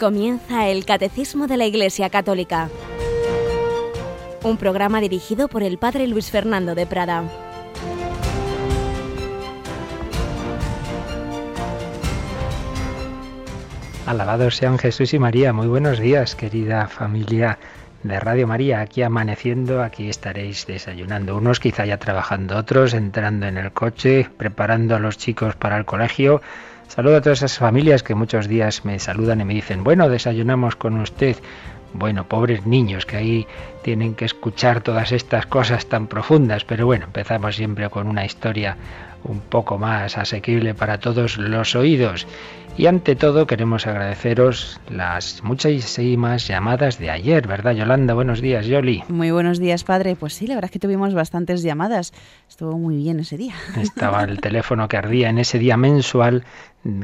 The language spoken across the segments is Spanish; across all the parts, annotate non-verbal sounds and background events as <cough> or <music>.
Comienza el Catecismo de la Iglesia Católica, un programa dirigido por el Padre Luis Fernando de Prada. Alabados sean Jesús y María. Muy buenos días, querida familia de Radio María. Aquí amaneciendo, aquí estaréis desayunando. Unos quizá ya trabajando, otros entrando en el coche, preparando a los chicos para el colegio Saludo a todas esas familias que muchos días me saludan y me dicen, bueno, desayunamos con usted. Bueno, pobres niños que ahí tienen que escuchar todas estas cosas tan profundas, pero bueno, empezamos siempre con una historia un poco más asequible para todos los oídos. Y ante todo queremos agradeceros las muchísimas llamadas de ayer, ¿verdad Yolanda? Buenos días, Yoli. Muy buenos días, padre. Pues sí, la verdad es que tuvimos bastantes llamadas. Estuvo muy bien ese día. Estaba el <laughs> teléfono que ardía en ese día mensual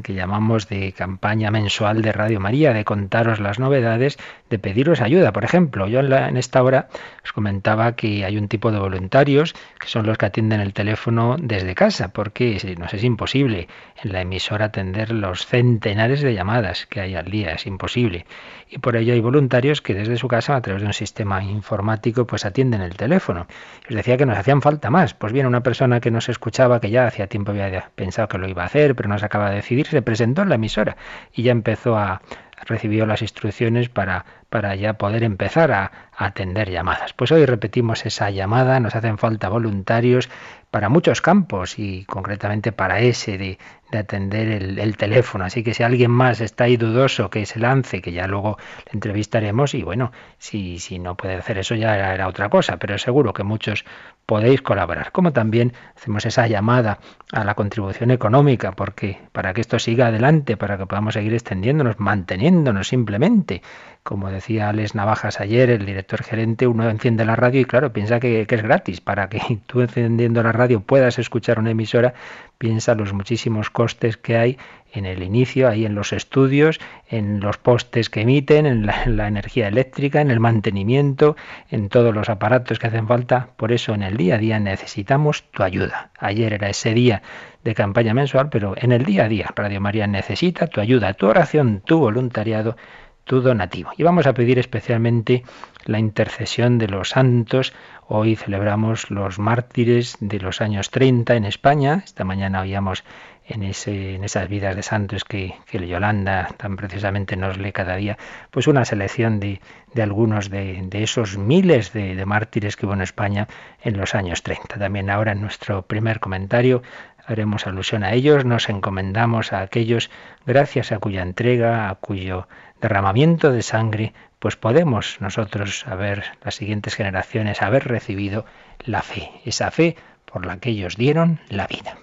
que llamamos de campaña mensual de Radio María, de contaros las novedades, de pediros ayuda. Por ejemplo, yo en, esta hora os comentaba que hay un tipo de voluntarios que son los que atienden el teléfono desde casa, porque nos es imposible en la emisora atender los centenares de llamadas que hay al día, es imposible. Y por ello hay voluntarios que desde su casa, a través de un sistema informático, pues atienden el teléfono. Os decía que nos hacían falta más. Pues bien, una persona que nos escuchaba, que ya hacía tiempo había pensado que lo iba a hacer, pero no se acaba de se presentó en la emisora y ya empezó a recibió las instrucciones para, para ya poder empezar a, atender llamadas. Pues hoy repetimos esa llamada, nos hacen falta voluntarios para muchos campos y concretamente para ese de, de atender el, el, teléfono. Así que si alguien más está ahí dudoso que se lance, que ya luego le entrevistaremos y bueno, si, si no puede hacer eso ya era, era otra cosa, pero seguro que muchos podéis colaborar. Como también hacemos esa llamada a la contribución económica, porque para que esto siga adelante, para que podamos seguir extendiéndonos, manteniéndonos simplemente. Como decía Alex Navajas ayer, el director gerente, uno enciende la radio y claro, piensa que, es gratis. Para que <laughs> tú encendiendo la radio puedas escuchar una emisora, piensa los muchísimos costes que hay en el inicio, ahí en los estudios, en los postes que emiten, en la, energía eléctrica, en el mantenimiento, en todos los aparatos que hacen falta. Por eso en el día a día necesitamos tu ayuda. Ayer era ese día de campaña mensual, pero en el día a día Radio María necesita tu ayuda, tu oración, tu voluntariado, tu donativo. Y vamos a pedir especialmente la intercesión de los santos. Hoy celebramos los mártires de los años 30 en España. Esta mañana oíamos en, ese, en esas vidas de santos que, que Yolanda tan precisamente nos lee cada día, pues una selección de, algunos de, de, esos miles de, de, mártires que hubo en España en los años 30. También ahora en nuestro primer comentario haremos alusión a ellos, nos encomendamos a aquellos gracias a cuya entrega, a cuyo derramamiento de sangre, pues podemos nosotros, haber las siguientes generaciones, haber recibido la fe, esa fe por la que ellos dieron la vida.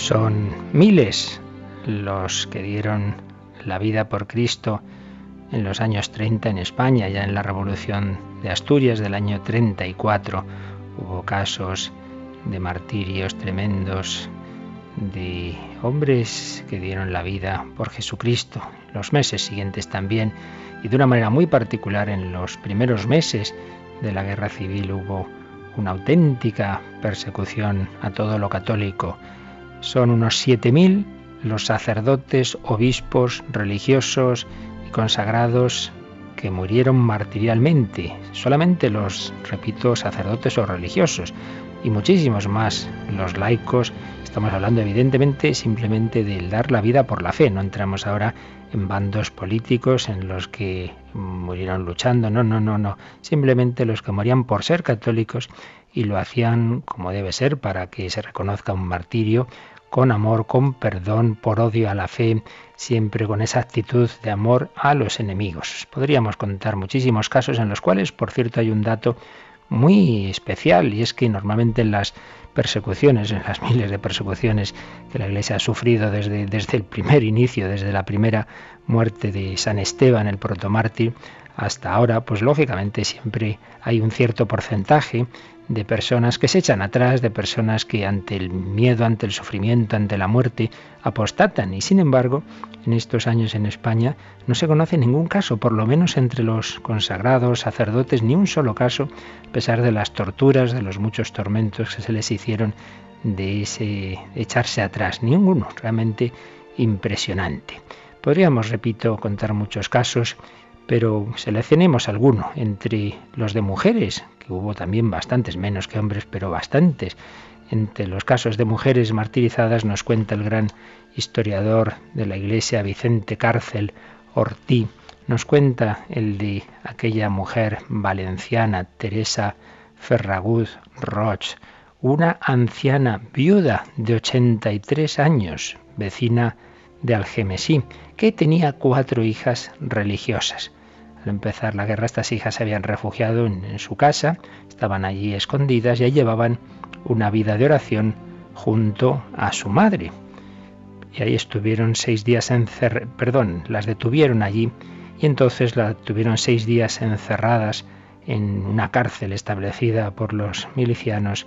Son miles los que dieron la vida por Cristo en los años 30 en España, ya en la Revolución de Asturias del año 34 hubo casos de martirios tremendos de hombres que dieron la vida por Jesucristo. Los meses siguientes también, y de una manera muy particular en los primeros meses de la guerra civil hubo una auténtica persecución a todo lo católico son unos 7.000 los sacerdotes, obispos, religiosos y consagrados que murieron martirialmente. Solamente los, repito, sacerdotes o religiosos y muchísimos más los laicos. Estamos hablando evidentemente simplemente del dar la vida por la fe. No entramos ahora en bandos políticos en los que murieron luchando. No, no, no, no. Simplemente los que morían por ser católicos y lo hacían como debe ser para que se reconozca un martirio con amor, con perdón, por odio a la fe, siempre con esa actitud de amor a los enemigos. Podríamos contar muchísimos casos en los cuales, por cierto, hay un dato muy especial y es que normalmente en las persecuciones, en las <laughs> miles de persecuciones que la Iglesia ha sufrido desde, desde el primer inicio, desde la primera muerte de San Esteban, el protomártir, hasta ahora, pues lógicamente siempre hay un cierto porcentaje de personas que se echan atrás, de personas que ante el miedo, ante el sufrimiento, ante la muerte, apostatan. Y sin embargo, en estos años en España no se conoce ningún caso, por lo menos entre los consagrados, sacerdotes, ni un solo caso, a pesar de las torturas, de los muchos tormentos que se les hicieron de ese echarse atrás, ninguno, realmente impresionante. Podríamos, repito, contar muchos casos, pero seleccionemos alguno entre los de mujeres, hubo también bastantes, menos que hombres, pero bastantes. Entre los casos de mujeres martirizadas nos cuenta el gran historiador de la Iglesia Vicente Cárcel Ortí, nos cuenta el de aquella mujer valenciana, Teresa Ferraguz Roch, una anciana viuda de 83 años, vecina de Algemesí, que tenía cuatro hijas religiosas. Al empezar la guerra estas hijas se habían refugiado en, su casa, estaban allí escondidas y ahí llevaban una vida de oración junto a su madre. Y ahí estuvieron seis días encerradas, perdón, las detuvieron allí y entonces las tuvieron seis días encerradas en una cárcel establecida por los milicianos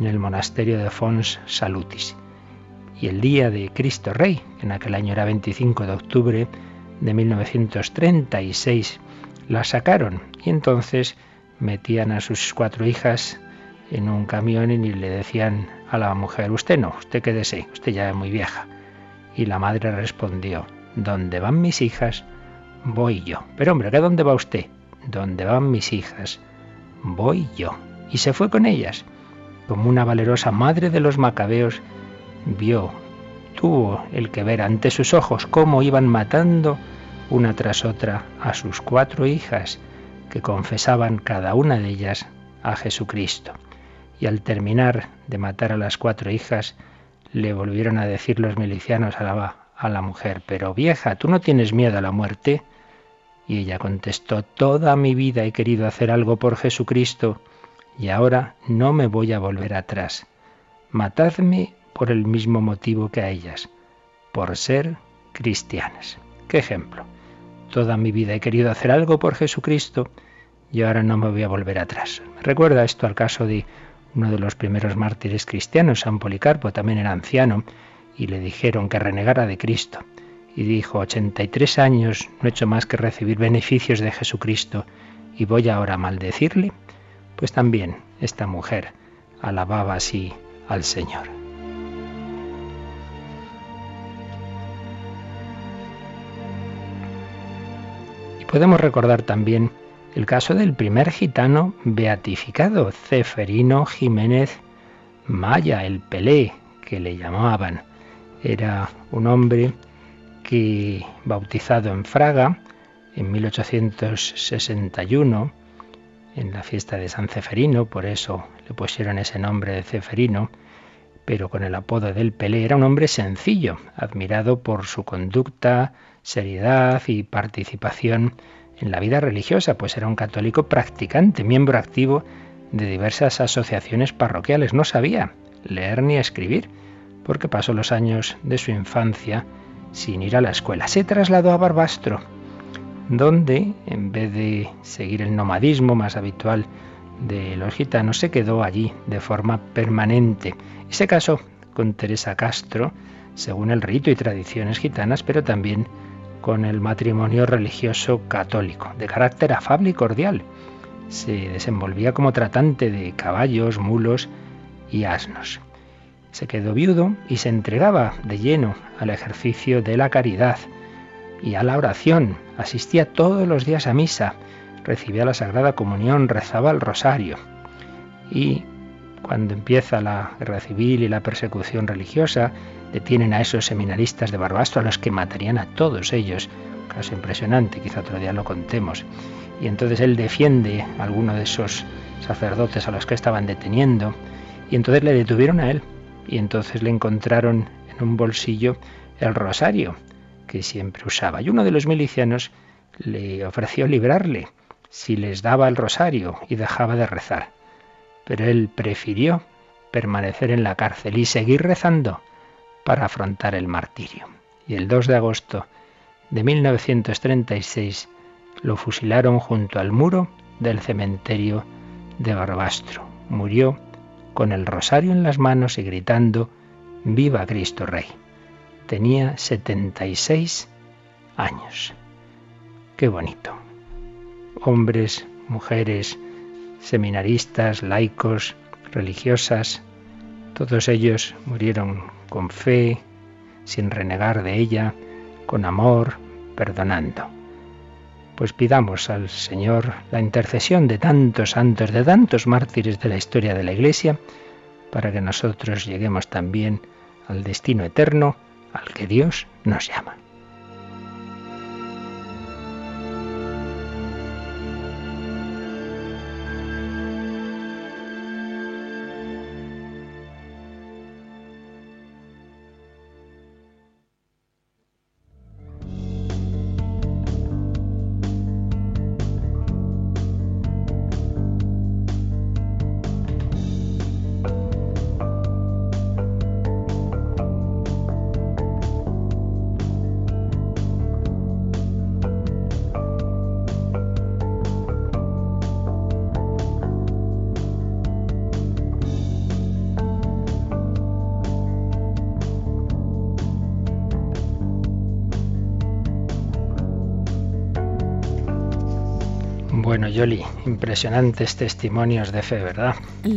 en el monasterio de Fons Salutis. Y el día de Cristo Rey, en aquel año era 25 de octubre de 1936, la sacaron y entonces metían a sus cuatro hijas en un camión y le decían a la mujer, usted no, usted quédese, usted ya es muy vieja. Y la madre respondió, ¿dónde van mis hijas? Voy yo. Pero hombre, ¿qué dónde va usted? ¿Dónde van mis hijas? Voy yo. Y se fue con ellas. Como una valerosa madre de los macabeos, vio, tuvo el que ver ante sus ojos cómo iban matando una tras otra a sus cuatro hijas, que confesaban cada una de ellas a Jesucristo. Y al terminar de matar a las cuatro hijas, le volvieron a decir los milicianos a la, a la mujer, pero vieja, ¿tú no tienes miedo a la muerte? Y ella contestó, toda mi vida he querido hacer algo por Jesucristo y ahora no me voy a volver atrás. Matadme por el mismo motivo que a ellas, por ser cristianas. ¿Qué ejemplo? Toda mi vida he querido hacer algo por Jesucristo y ahora no me voy a volver atrás. Recuerda esto al caso de uno de los primeros mártires cristianos, San Policarpo, también era anciano, y le dijeron que renegara de Cristo. Y dijo, 83 años no he hecho más que recibir beneficios de Jesucristo y voy ahora a maldecirle. Pues también esta mujer alababa así al Señor. Podemos recordar también el caso del primer gitano beatificado, Ceferino Jiménez Maya, el Pelé, que le llamaban. Era un hombre que, bautizado en Fraga en 1861, en la fiesta de San Ceferino, por eso le pusieron ese nombre de Ceferino, pero con el apodo del Pelé, era un hombre sencillo, admirado por su conducta, seriedad y participación en la vida religiosa, pues era un católico practicante, miembro activo de diversas asociaciones parroquiales. No sabía leer ni escribir, porque pasó los años de su infancia sin ir a la escuela. Se trasladó a Barbastro, donde, en vez de seguir el nomadismo más habitual de los gitanos, se quedó allí de forma permanente. Y se casó con Teresa Castro, según el rito y tradiciones gitanas, pero también con el matrimonio religioso católico, de carácter afable y cordial. Se desenvolvía como tratante de caballos, mulos y asnos. Se quedó viudo y se entregaba de lleno al ejercicio de la caridad y a la oración. Asistía todos los días a misa, recibía la Sagrada Comunión, rezaba el rosario. Y cuando empieza la guerra civil y la persecución religiosa, detienen a esos seminaristas de Barbastro a los que matarían a todos ellos. Caso impresionante, quizá otro día lo contemos. Y entonces él defiende a alguno de esos sacerdotes a los que estaban deteniendo. Y entonces le detuvieron a él. Y entonces le encontraron en un bolsillo el rosario que siempre usaba. Y uno de los milicianos le ofreció librarle si les daba el rosario y dejaba de rezar. Pero él prefirió permanecer en la cárcel y seguir rezando para afrontar el martirio. Y el 2 de agosto de 1936 lo fusilaron junto al muro del cementerio de Barbastro. Murió con el rosario en las manos y gritando Viva Cristo Rey. Tenía 76 años. Qué bonito. Hombres, mujeres, seminaristas, laicos, religiosas, todos ellos murieron con fe, sin renegar de ella, con amor, perdonando. Pues pidamos al Señor la intercesión de tantos santos, de tantos mártires de la historia de la Iglesia, para que nosotros lleguemos también al destino eterno al que Dios nos llama. Yoli, impresionantes testimonios de fe, ¿verdad?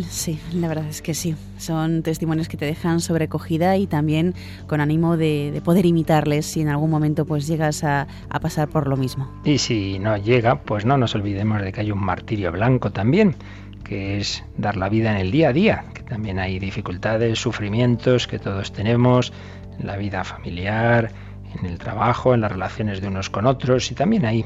Sí, la verdad es que sí. Son testimonios que te dejan sobrecogida y también con ánimo de, poder imitarles si en algún momento pues llegas a, a, pasar por lo mismo. Y si no llega, pues no nos olvidemos de que hay un martirio blanco también, que es dar la vida en el día a día, que también hay dificultades, sufrimientos que todos tenemos en la vida familiar, en el trabajo, en las relaciones de unos con otros y también hay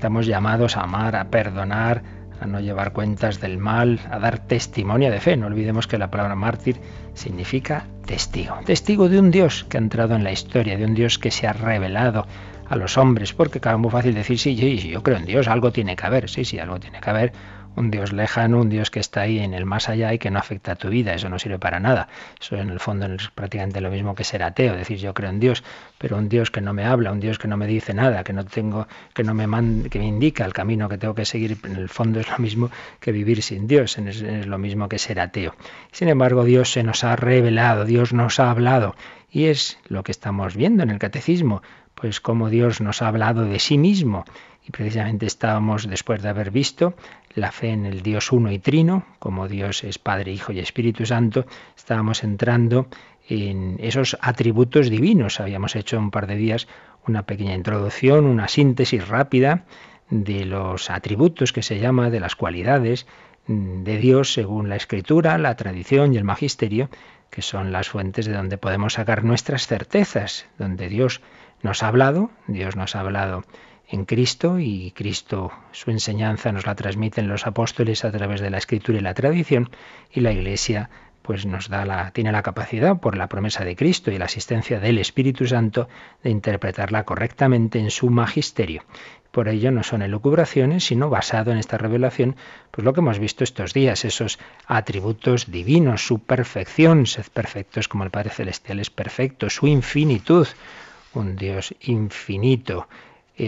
Estamos llamados a amar, a perdonar, a no llevar cuentas del mal, a dar testimonio de fe. No olvidemos que la palabra mártir significa testigo. Testigo de un Dios que ha entrado en la historia, de un Dios que se ha revelado a los hombres, porque claro, es muy fácil decir, sí, sí, yo creo en Dios, algo tiene que haber, sí, sí, algo tiene que haber, un Dios lejano, un Dios que está ahí en el más allá y que no afecta a tu vida. Eso no sirve para nada. Eso en el fondo es prácticamente lo mismo que ser ateo, decir yo creo en Dios, pero un Dios que no me habla, un Dios que no me dice nada, que no tengo, que no me que me indica el camino que tengo que seguir. En el fondo es lo mismo que vivir sin Dios, es lo mismo que ser ateo. Sin embargo, Dios se nos ha revelado, Dios nos ha hablado y es lo que estamos viendo en el catecismo, pues como Dios nos ha hablado de sí mismo y precisamente estábamos, después de haber visto la fe en el Dios uno y trino, como Dios es Padre, Hijo y Espíritu Santo, estábamos entrando en esos atributos divinos. Habíamos hecho un par de días una pequeña introducción, una síntesis rápida de los atributos que se llama, de las cualidades de Dios según la Escritura, la tradición y el magisterio, que son las fuentes de donde podemos sacar nuestras certezas, donde Dios nos ha hablado, Dios nos ha hablado en Cristo y Cristo su enseñanza nos la transmiten los apóstoles a través de la escritura y la tradición y la Iglesia pues nos da la tiene la capacidad por la promesa de Cristo y la asistencia del Espíritu Santo de interpretarla correctamente en su magisterio. Por ello no son elucubraciones, sino basado en esta revelación, pues lo que hemos visto estos días, esos atributos divinos, su perfección, sed perfectos como el Padre Celestial es perfecto, su infinitud, un Dios infinito,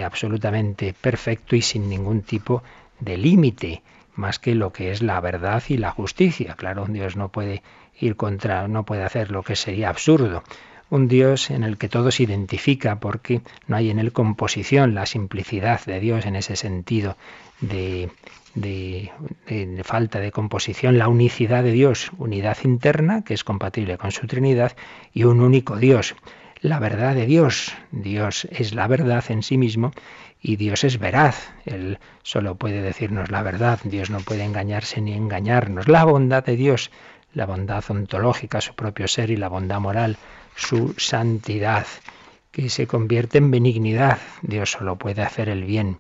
absolutamente perfecto y sin ningún tipo de límite, más que lo que es la verdad y la justicia. Claro, un Dios no puede ir contra, no puede hacer lo que sería absurdo. Un Dios en el que todo se identifica porque no hay en él composición, la simplicidad de Dios en ese sentido de, de, falta de composición, la unicidad de Dios, unidad interna que es compatible con su Trinidad y un único Dios la verdad de Dios. Dios es la verdad en sí mismo y Dios es veraz. Él solo puede decirnos la verdad. Dios no puede engañarse ni engañarnos. La bondad de Dios, la bondad ontológica, su propio ser y la bondad moral, su santidad, que se convierte en benignidad. Dios solo puede hacer el bien.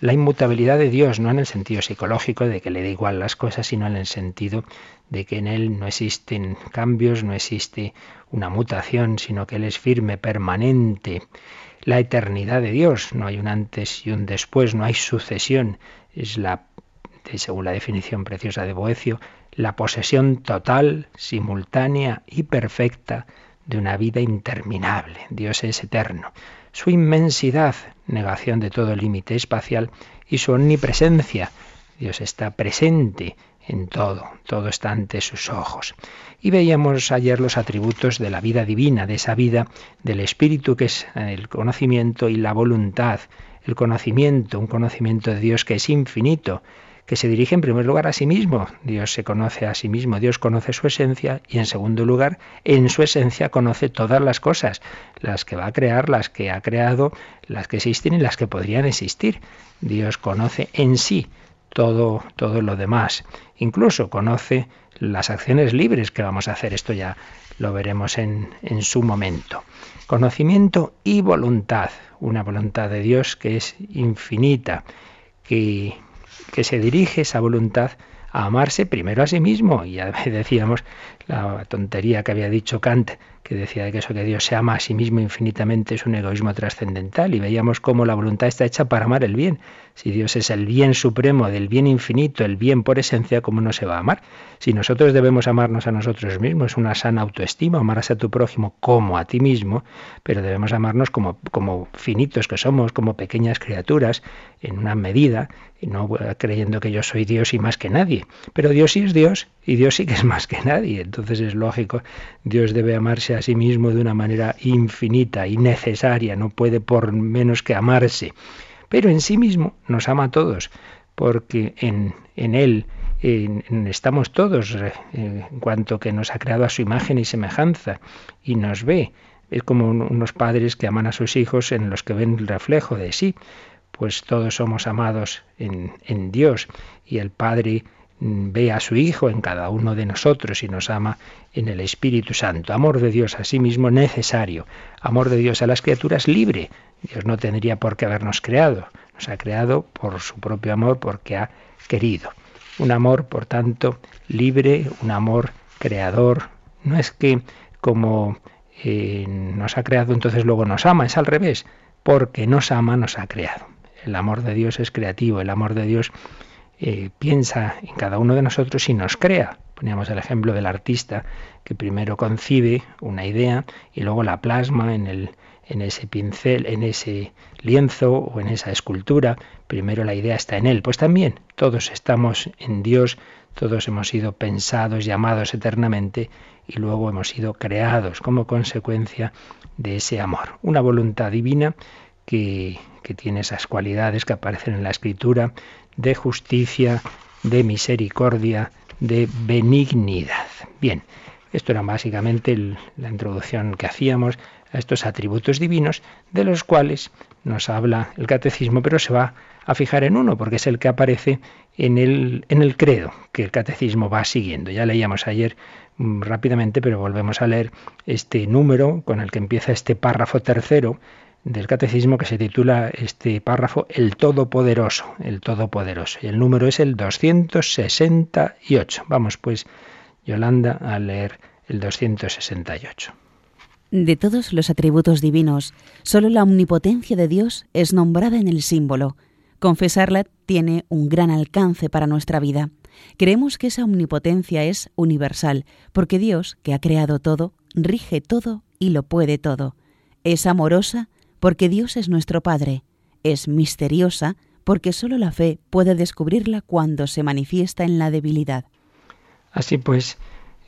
La inmutabilidad de Dios, no en el sentido psicológico de que le da igual las cosas, sino en el sentido de que en Él no existen cambios, no existe una mutación, sino que Él es firme, permanente. La eternidad de Dios, no hay un antes y un después, no hay sucesión, es la, según la definición preciosa de Boecio, la posesión total, simultánea y perfecta de una vida interminable. Dios es eterno. Su inmensidad, negación de todo límite espacial, y su omnipresencia. Dios está presente en todo, todo está ante sus ojos. Y veíamos ayer los atributos de la vida divina, de esa vida del Espíritu que es el conocimiento y la voluntad, el conocimiento, un conocimiento de Dios que es infinito, que se dirige en primer lugar a sí mismo. Dios se conoce a sí mismo, Dios conoce su esencia y en segundo lugar, en su esencia conoce todas las cosas, las que va a crear, las que ha creado, las que existen y las que podrían existir. Dios conoce en sí todo, todo lo demás. Incluso conoce las acciones libres que vamos a hacer. Esto ya lo veremos en, en su momento. Conocimiento y voluntad. Una voluntad de Dios que es infinita, que que se dirige esa voluntad a amarse primero a sí mismo. Y ya decíamos la tontería que había dicho Kant, que decía que eso que Dios se ama a sí mismo infinitamente es un egoísmo trascendental. Y veíamos cómo la voluntad está hecha para amar el bien. Si Dios es el bien supremo del bien infinito, el bien por esencia, ¿cómo no se va a amar? Si nosotros debemos amarnos a nosotros mismos, es una sana autoestima, amarse a tu prójimo como a ti mismo, pero debemos amarnos como, como finitos que somos, como pequeñas criaturas, en una medida, y no creyendo que yo soy Dios y más que nadie. Pero Dios sí es Dios y Dios sí que es más que nadie. Entonces es lógico, Dios debe amarse a sí mismo de una manera infinita y necesaria, no puede por menos que amarse. Pero en sí mismo nos ama a todos, porque en, en Él estamos todos, eh, en cuanto que nos ha creado a su imagen y semejanza, y nos ve. Es como unos padres que aman a sus hijos en los que ven el reflejo de sí. Pues todos somos amados en, en Dios y el Padre ve a su Hijo en cada uno de nosotros y nos ama en el Espíritu Santo. Amor de Dios a sí mismo necesario. Amor de Dios a las criaturas libre. Dios no tendría por qué habernos creado. Nos ha creado por su propio amor porque ha querido. Un amor, por tanto, libre, un amor creador. No es que como eh, nos ha creado entonces luego nos ama, es al revés. Porque nos ama, nos ha creado. El amor de Dios es creativo, el amor de Dios eh, piensa en cada uno de nosotros y nos crea. Poníamos el ejemplo del artista que primero concibe una idea y luego la plasma en, el, en ese pincel, en ese lienzo o en esa escultura. Primero la idea está en él. Pues también todos estamos en Dios, todos hemos sido pensados, llamados eternamente y luego hemos sido creados como consecuencia de ese amor. Una voluntad divina que, que tiene esas cualidades que aparecen en la escritura de justicia, de misericordia, de benignidad. Bien, esto era básicamente la introducción que hacíamos a estos atributos divinos, de los cuales nos habla el catecismo, pero se va a fijar en uno, porque es el que aparece en el, en el credo que el catecismo va siguiendo. Ya leíamos ayer mm, rápidamente, pero volvemos a leer este número con el que empieza este párrafo tercero del catecismo que se titula este párrafo El Todopoderoso, el Todopoderoso. Y el número es el 268. Vamos pues, Yolanda, a leer el 268. De todos los atributos divinos, solo la omnipotencia de Dios es nombrada en el símbolo. Confesarla tiene un gran alcance para nuestra vida. Creemos que esa omnipotencia es universal, porque Dios, que ha creado todo, rige todo y lo puede todo. Es amorosa porque Dios es nuestro Padre, es misteriosa porque sólo la fe puede descubrirla cuando se manifiesta en la debilidad. Así pues,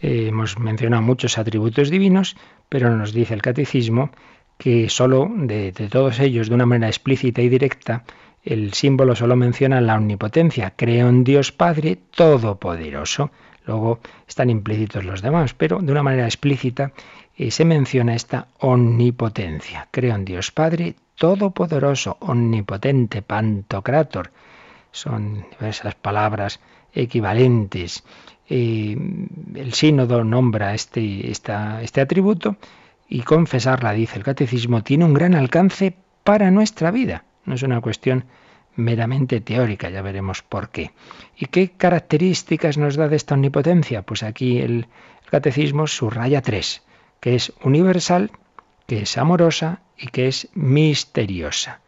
eh, hemos mencionado muchos atributos divinos, pero nos dice el catecismo que sólo de, de todos ellos, de una manera explícita y directa, el símbolo solo menciona la omnipotencia. Creo en Dios Padre Todopoderoso. Luego están implícitos los demás, pero de una manera explícita y se menciona esta omnipotencia. Creo en Dios Padre Todopoderoso, Omnipotente, Pantocrator. Son diversas palabras equivalentes. el sínodo nombra este, este atributo y confesarla, dice el catecismo, tiene un gran alcance para nuestra vida. No es una cuestión meramente teórica, ya veremos por qué. ¿Y qué características nos da de esta omnipotencia? Pues aquí el catecismo subraya tres que es universal, que es amorosa y que es misteriosa.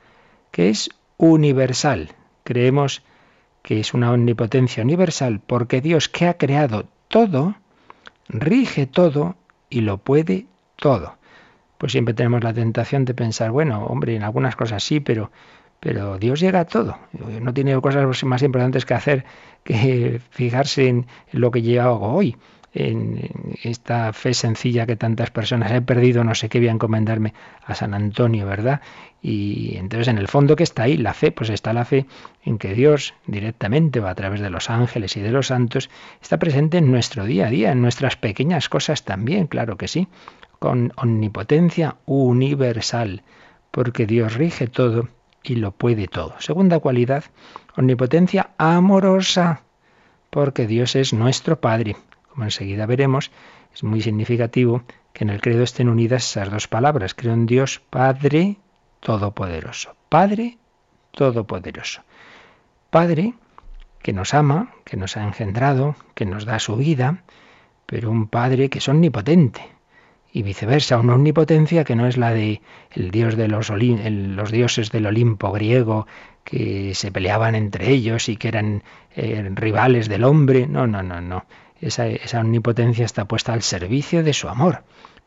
Que es universal. Creemos que es una omnipotencia universal porque Dios que ha creado todo, rige todo y lo puede todo. Pues siempre tenemos la tentación de pensar, bueno, hombre, en algunas cosas sí, pero pero Dios llega a todo. No tiene cosas más importantes que hacer que fijarse en lo que yo hago hoy en esta fe sencilla que tantas personas he perdido, no sé qué voy a encomendarme a San Antonio, ¿verdad? Y entonces en el fondo que está ahí la fe, pues está la fe en que Dios directamente o a través de los ángeles y de los santos está presente en nuestro día a día, en nuestras pequeñas cosas también, claro que sí, con omnipotencia universal, porque Dios rige todo y lo puede todo. Segunda cualidad, omnipotencia amorosa, porque Dios es nuestro Padre como enseguida veremos, es muy significativo que en el credo estén unidas esas dos palabras. Creo en Dios Padre Todopoderoso. Padre Todopoderoso. Padre que nos ama, que nos ha engendrado, que nos da su vida, pero un Padre que es omnipotente. Y viceversa, una omnipotencia que no es la de el dios de los, dioses del Olimpo griego que se peleaban entre ellos y que eran eh, rivales del hombre. No, no, no, no esa, omnipotencia está puesta al servicio de su amor.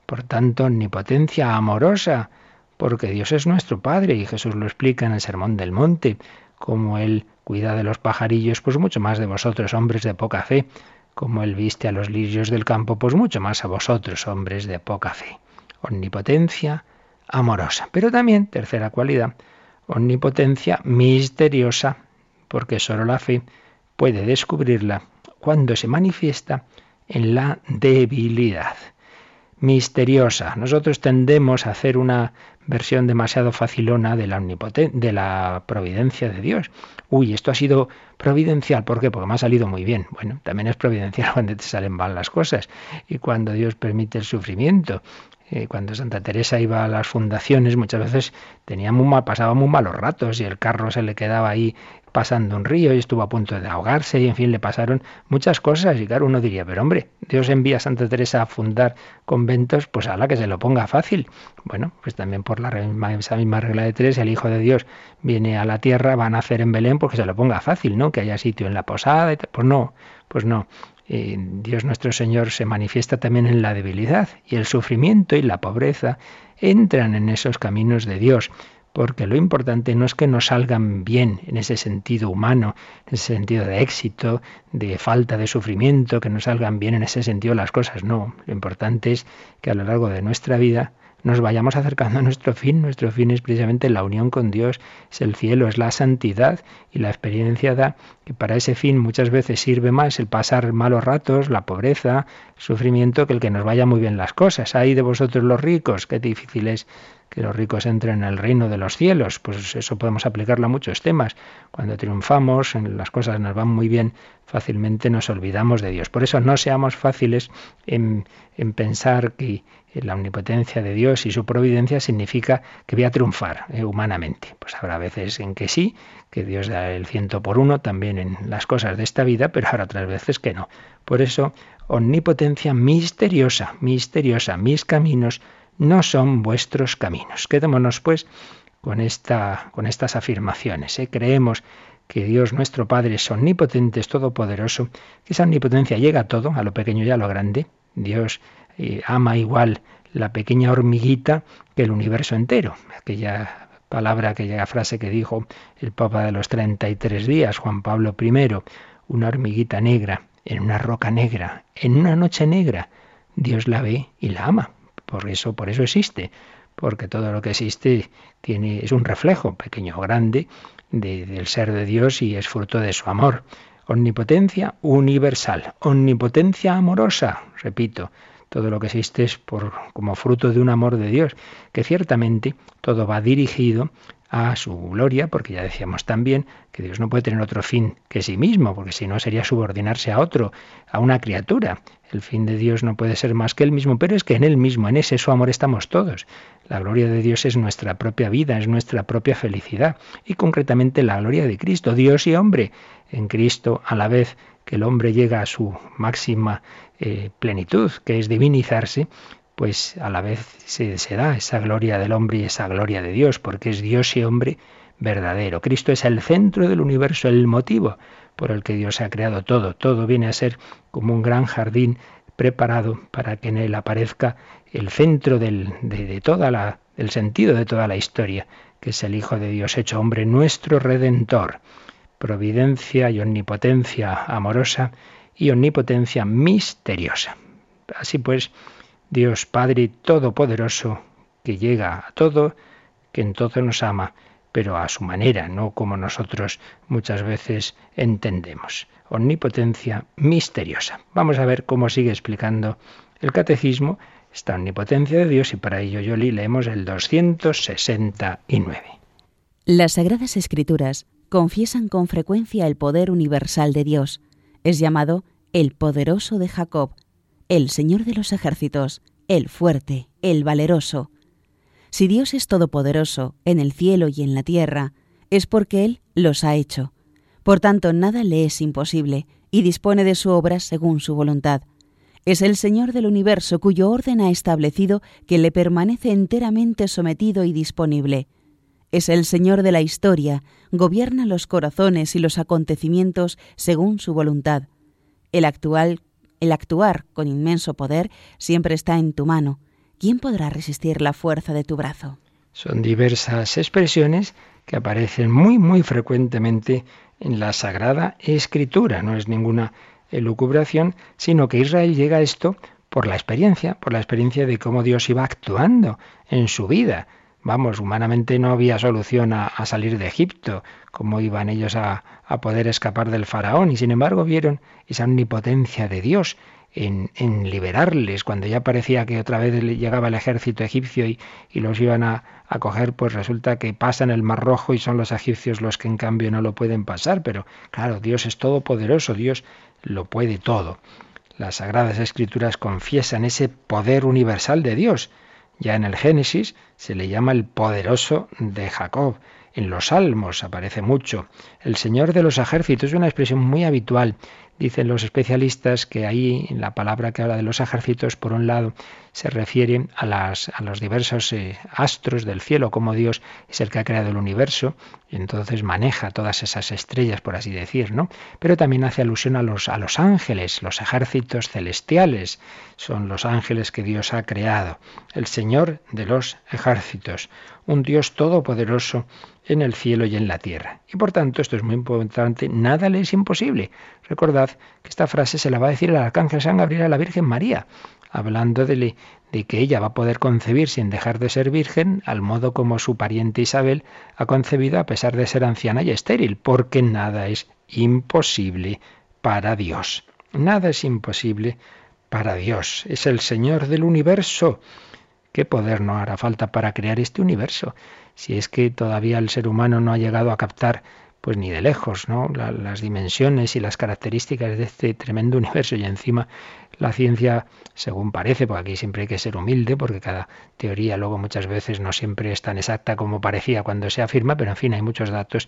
Por tanto, omnipotencia amorosa, porque Dios es nuestro Padre y Jesús lo explica en el Sermón del Monte, como Él cuida de los pajarillos, pues mucho más de vosotros, hombres de poca fe, como Él viste a los lirios del campo, pues mucho más a vosotros, hombres de poca fe. Omnipotencia amorosa. Pero también, tercera cualidad, omnipotencia misteriosa, porque solo la fe puede descubrirla cuando se manifiesta en la debilidad misteriosa. Nosotros tendemos a hacer una versión demasiado facilona de la, de la providencia de Dios. Uy, esto ha sido providencial, ¿por qué? Porque me ha salido muy bien. Bueno, también es providencial <laughs> cuando te salen mal las cosas y cuando Dios permite el sufrimiento. Eh, cuando Santa Teresa iba a las fundaciones, muchas veces tenía muy mal, pasaba muy malos ratos y el carro se le quedaba ahí pasando un río y estuvo a punto de ahogarse y en fin le pasaron muchas cosas y claro uno diría pero hombre Dios envía a Santa Teresa a fundar conventos pues a la que se lo ponga fácil bueno pues también por la esa misma regla de tres el Hijo de Dios viene a la tierra va a nacer en Belén porque se lo ponga fácil no que haya sitio en la posada pues no pues no. Eh, Dios nuestro Señor se manifiesta también en la debilidad y el sufrimiento y la pobreza entran en esos caminos de Dios porque lo importante no es que nos salgan bien en ese sentido humano, en ese sentido de éxito, de falta de sufrimiento, que nos salgan bien en ese sentido las cosas, no, lo importante es que a lo largo de nuestra vida nos vayamos acercando a nuestro fin. Nuestro fin es precisamente la unión con Dios, es el cielo, es la santidad y la experiencia da que para ese fin muchas veces sirve más el pasar malos ratos, la pobreza, el sufrimiento, que el que nos vaya muy bien las cosas. Hay de vosotros los ricos, qué difícil es que los ricos entren en el reino de los cielos. Pues eso podemos aplicarlo a muchos temas. Cuando triunfamos, en las cosas nos van muy bien, fácilmente nos olvidamos de Dios. Por eso no seamos fáciles en, en pensar que la omnipotencia de Dios y su providencia significa que voy a triunfar eh, humanamente. Pues habrá veces en que sí, que Dios da el ciento por uno también en las cosas de esta vida, pero habrá otras veces que no. Por eso, omnipotencia misteriosa, misteriosa, mis caminos no son vuestros caminos. Quedémonos pues con, esta, con estas afirmaciones. ¿eh? Creemos que Dios nuestro Padre es omnipotente, es todopoderoso, que esa omnipotencia llega a todo, a lo pequeño y a lo grande. Dios eh, ama igual la pequeña hormiguita que el universo entero. Aquella palabra, aquella frase que dijo el Papa de los 33 días, Juan Pablo I, una hormiguita negra en una roca negra, en una noche negra, Dios la ve y la ama. Por eso, por eso existe, porque todo lo que existe tiene, es un reflejo, pequeño o grande, del ser de Dios y es fruto de su amor. Omnipotencia universal, omnipotencia amorosa, repito, todo lo que existe es por, como fruto de un amor de Dios, que ciertamente todo va dirigido a su gloria, porque ya decíamos también que Dios no puede tener otro fin que sí mismo, porque si no sería subordinarse a otro, a una criatura. El fin de Dios no puede ser más que Él mismo, pero es que en Él mismo, en ese su amor estamos todos. La gloria de Dios es nuestra propia vida, es nuestra propia felicidad y concretamente la gloria de Cristo, Dios y hombre. En Cristo, a la vez el hombre llega a su máxima eh, plenitud, que es divinizarse, pues a la vez se, se da esa gloria del hombre y esa gloria de Dios, porque es Dios y hombre verdadero. Cristo es el centro del universo, el motivo por el que Dios ha creado todo. Todo viene a ser como un gran jardín preparado para que en él aparezca el centro del, de, toda la, el sentido de toda la historia, que es el Hijo de Dios hecho hombre, nuestro Redentor. Providencia y omnipotencia amorosa y omnipotencia misteriosa. Así pues, Dios Padre Todopoderoso, que llega a todo, que en todo nos ama, pero a su manera, no como nosotros muchas veces entendemos. Omnipotencia misteriosa. Vamos a ver cómo sigue explicando el catecismo esta omnipotencia de Dios y para ello yo leemos el 269. Las Sagradas Escrituras confiesan con frecuencia el poder universal de Dios. Es llamado el poderoso de Jacob, el Señor de los ejércitos, el fuerte, el valeroso. Si Dios es todopoderoso en el cielo y en la tierra, es porque Él los ha hecho. Por tanto, nada le es imposible y dispone de su obra según su voluntad. Es el Señor del universo cuyo orden ha establecido que le permanece enteramente sometido y disponible. Es el Señor de la historia, gobierna los corazones y los acontecimientos según su voluntad. El actual el actuar con inmenso poder siempre está en tu mano. ¿Quién podrá resistir la fuerza de tu brazo? Son diversas expresiones que aparecen muy, muy frecuentemente en la Sagrada Escritura. No es ninguna elucubración, sino que Israel llega a esto por la experiencia, por la experiencia de cómo Dios iba actuando en su vida. Vamos, humanamente no había solución a, salir de Egipto, cómo iban ellos a, poder escapar del faraón, y sin embargo vieron esa omnipotencia de Dios en, en liberarles, cuando ya parecía que otra vez llegaba el ejército egipcio y, y los iban a, a coger, pues resulta que pasan el Mar Rojo y son los egipcios los que en cambio no lo pueden pasar, pero claro, Dios es todopoderoso, Dios lo puede todo. Las Sagradas Escrituras confiesan ese poder universal de Dios, ya en el Génesis se le llama el poderoso de Jacob. En los Salmos aparece mucho. El Señor de los ejércitos es una expresión muy habitual Dicen los especialistas que ahí, en la palabra que habla de los ejércitos, por un lado, se refiere a, las, a los diversos eh, astros del cielo, como Dios es el que ha creado el universo, y entonces maneja todas esas estrellas, por así decir, ¿no? Pero también hace alusión a los, a los ángeles, los ejércitos celestiales, son los ángeles que Dios ha creado, el Señor de los ejércitos, un Dios todopoderoso en el cielo y en la tierra. Y por tanto, esto es muy importante, nada le es imposible. Recordad que esta frase se la va a decir el arcángel San Gabriel a la Virgen María, hablando de, de que ella va a poder concebir sin dejar de ser virgen, al modo como su pariente Isabel ha concebido a pesar de ser anciana y estéril, porque nada es imposible para Dios. Nada es imposible para Dios. Es el Señor del universo. ¿Qué poder no hará falta para crear este universo? si es que todavía el ser humano no ha llegado a captar pues ni de lejos, ¿no? las dimensiones y las características de este tremendo universo y encima la ciencia, según parece, porque aquí siempre hay que ser humilde, porque cada teoría luego muchas veces no siempre es tan exacta como parecía cuando se afirma, pero en fin, hay muchos datos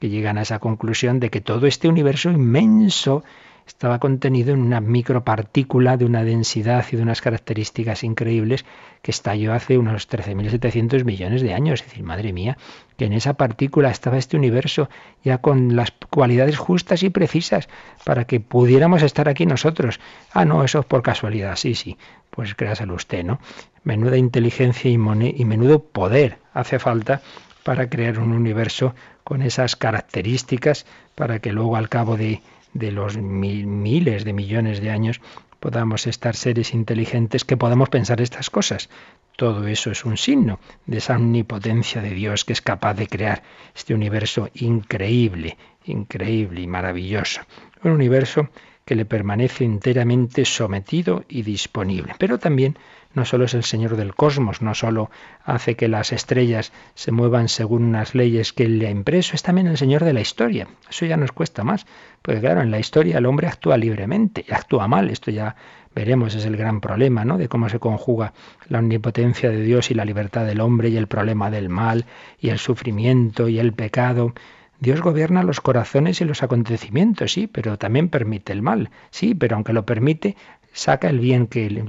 que llegan a esa conclusión de que todo este universo inmenso estaba contenido en una micropartícula de una densidad y de unas características increíbles que estalló hace unos 13.700 millones de años. Es decir, madre mía, que en esa partícula estaba este universo ya con las cualidades justas y precisas para que pudiéramos estar aquí nosotros. Ah, no, eso es por casualidad. Sí, sí, pues créaselo usted, ¿no? Menuda inteligencia y, y menudo poder hace falta para crear un universo con esas características para que luego al cabo de de los miles de millones de años podamos estar seres inteligentes que podamos pensar estas cosas. Todo eso es un signo de esa omnipotencia de Dios que es capaz de crear este universo increíble, increíble y maravilloso. Un universo que le permanece enteramente sometido y disponible. Pero también no solo es el Señor del cosmos, no solo hace que las estrellas se muevan según unas leyes que Él le ha impreso, es también el Señor de la historia. Eso ya nos cuesta más, porque claro, en la historia el hombre actúa libremente actúa mal. Esto ya veremos, es el gran problema, ¿no? De cómo se conjuga la omnipotencia de Dios y la libertad del hombre y el problema del mal y el sufrimiento y el pecado. Dios gobierna los corazones y los acontecimientos, sí, pero también permite el mal, sí, pero aunque lo permite, saca el bien que,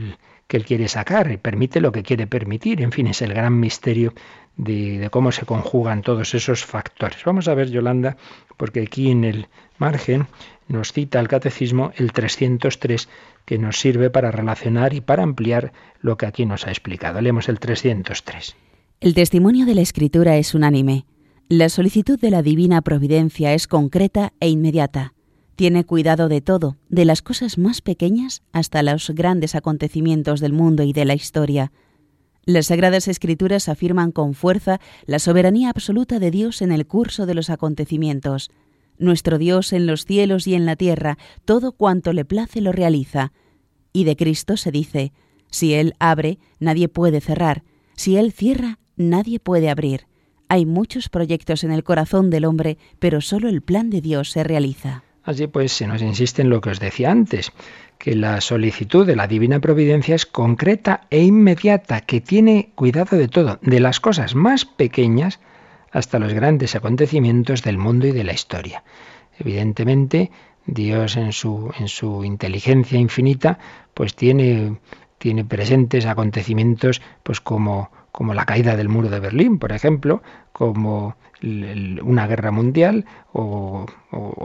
que Él quiere sacar y permite lo que quiere permitir. En fin, es el gran misterio de, de, cómo se conjugan todos esos factores. Vamos a ver, Yolanda, porque aquí en el margen nos cita el Catecismo el 303 que nos sirve para relacionar y para ampliar lo que aquí nos ha explicado. Leemos el 303. El testimonio de la Escritura es unánime. La solicitud de la divina providencia es concreta e inmediata. Tiene cuidado de todo, de las cosas más pequeñas hasta los grandes acontecimientos del mundo y de la historia. Las Sagradas Escrituras afirman con fuerza la soberanía absoluta de Dios en el curso de los acontecimientos. Nuestro Dios en los cielos y en la tierra, todo cuanto le place lo realiza. Y de Cristo se dice, si Él abre, nadie puede cerrar, si Él cierra, nadie puede abrir. Hay muchos proyectos en el corazón del hombre, pero solo el plan de Dios se realiza. Así pues, se nos insiste en lo que os decía antes, que la solicitud de la divina providencia es concreta e inmediata, que tiene cuidado de todo, de las cosas más pequeñas hasta los grandes acontecimientos del mundo y de la historia. Evidentemente, Dios en su, en su inteligencia infinita, pues tiene, presentes acontecimientos pues como la caída del muro de Berlín, por ejemplo, como una guerra mundial o,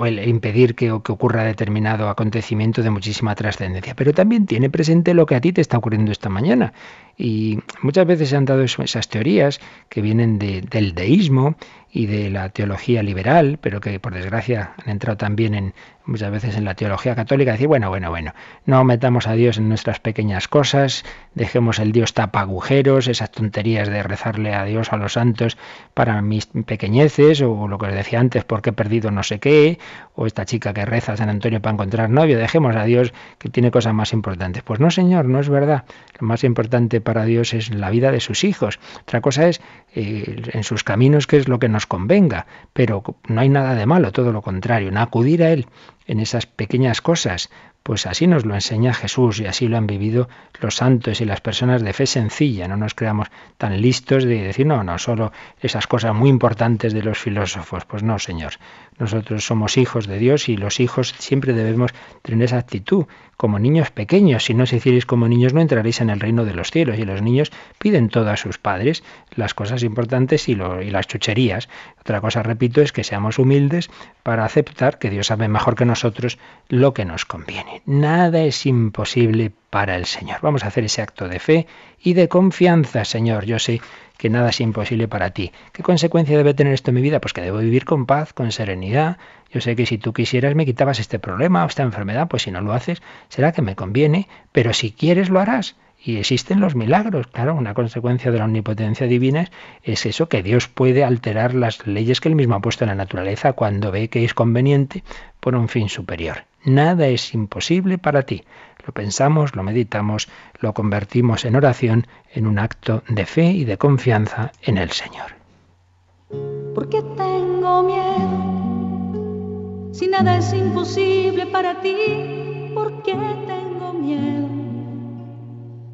el impedir que, ocurra determinado acontecimiento de muchísima trascendencia. Pero también tiene presente lo que a ti te está ocurriendo esta mañana. Y muchas veces se han dado esas teorías que vienen del deísmo y de la teología liberal, pero que por desgracia han entrado también en muchas veces en la teología católica, decir, bueno, bueno, bueno, no metamos a Dios en nuestras pequeñas cosas, dejemos el Dios tapa agujeros, esas tonterías de rezarle a Dios, a los santos, para mis pequeñeces, o lo que os decía antes, porque he perdido no sé qué, o esta chica que reza a San Antonio para encontrar novio, dejemos a Dios que tiene cosas más importantes. Pues no, Señor, no es verdad. Lo más importante para Dios es la vida de sus hijos. Otra cosa es eh, en sus caminos qué es lo que nos convenga, pero no hay nada de malo, todo lo contrario, en acudir a Él en esas pequeñas cosas, pues así nos lo enseña Jesús y así lo han vivido los santos y las personas de fe sencilla. No nos creamos tan listos de decir, no, no, solo esas cosas muy importantes de los filósofos. Pues no, Señor. Nosotros somos hijos de Dios y los hijos siempre debemos tener esa actitud como niños pequeños. Si no os hicierais como niños no entraréis en el reino de los cielos. Y los niños piden todo a sus padres, las cosas importantes y, y las chucherías. Otra cosa, repito, es que seamos humildes para aceptar que Dios sabe mejor que nosotros lo que nos conviene. Nada es imposible para el Señor. Vamos a hacer ese acto de fe y de confianza, Señor. Yo sé que nada es imposible para ti. ¿Qué consecuencia debe tener esto en mi vida? Pues que debo vivir con paz, con serenidad. Yo sé que si tú quisieras me quitabas este problema o esta enfermedad, pues si no lo haces, será que me conviene, pero si quieres lo harás. Y existen los milagros. Claro, una consecuencia de la omnipotencia divina es eso, que Dios puede alterar las leyes que Él mismo ha puesto en la naturaleza cuando ve que es conveniente por un fin superior. Nada es imposible para ti. Lo pensamos, lo meditamos, lo convertimos en oración, en un acto de fe y de confianza en el Señor. Porque tengo miedo? Si nada es imposible para ti, ¿por qué tengo miedo?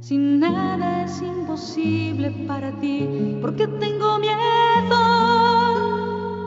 Si nada es imposible para ti, ¿por qué tengo miedo?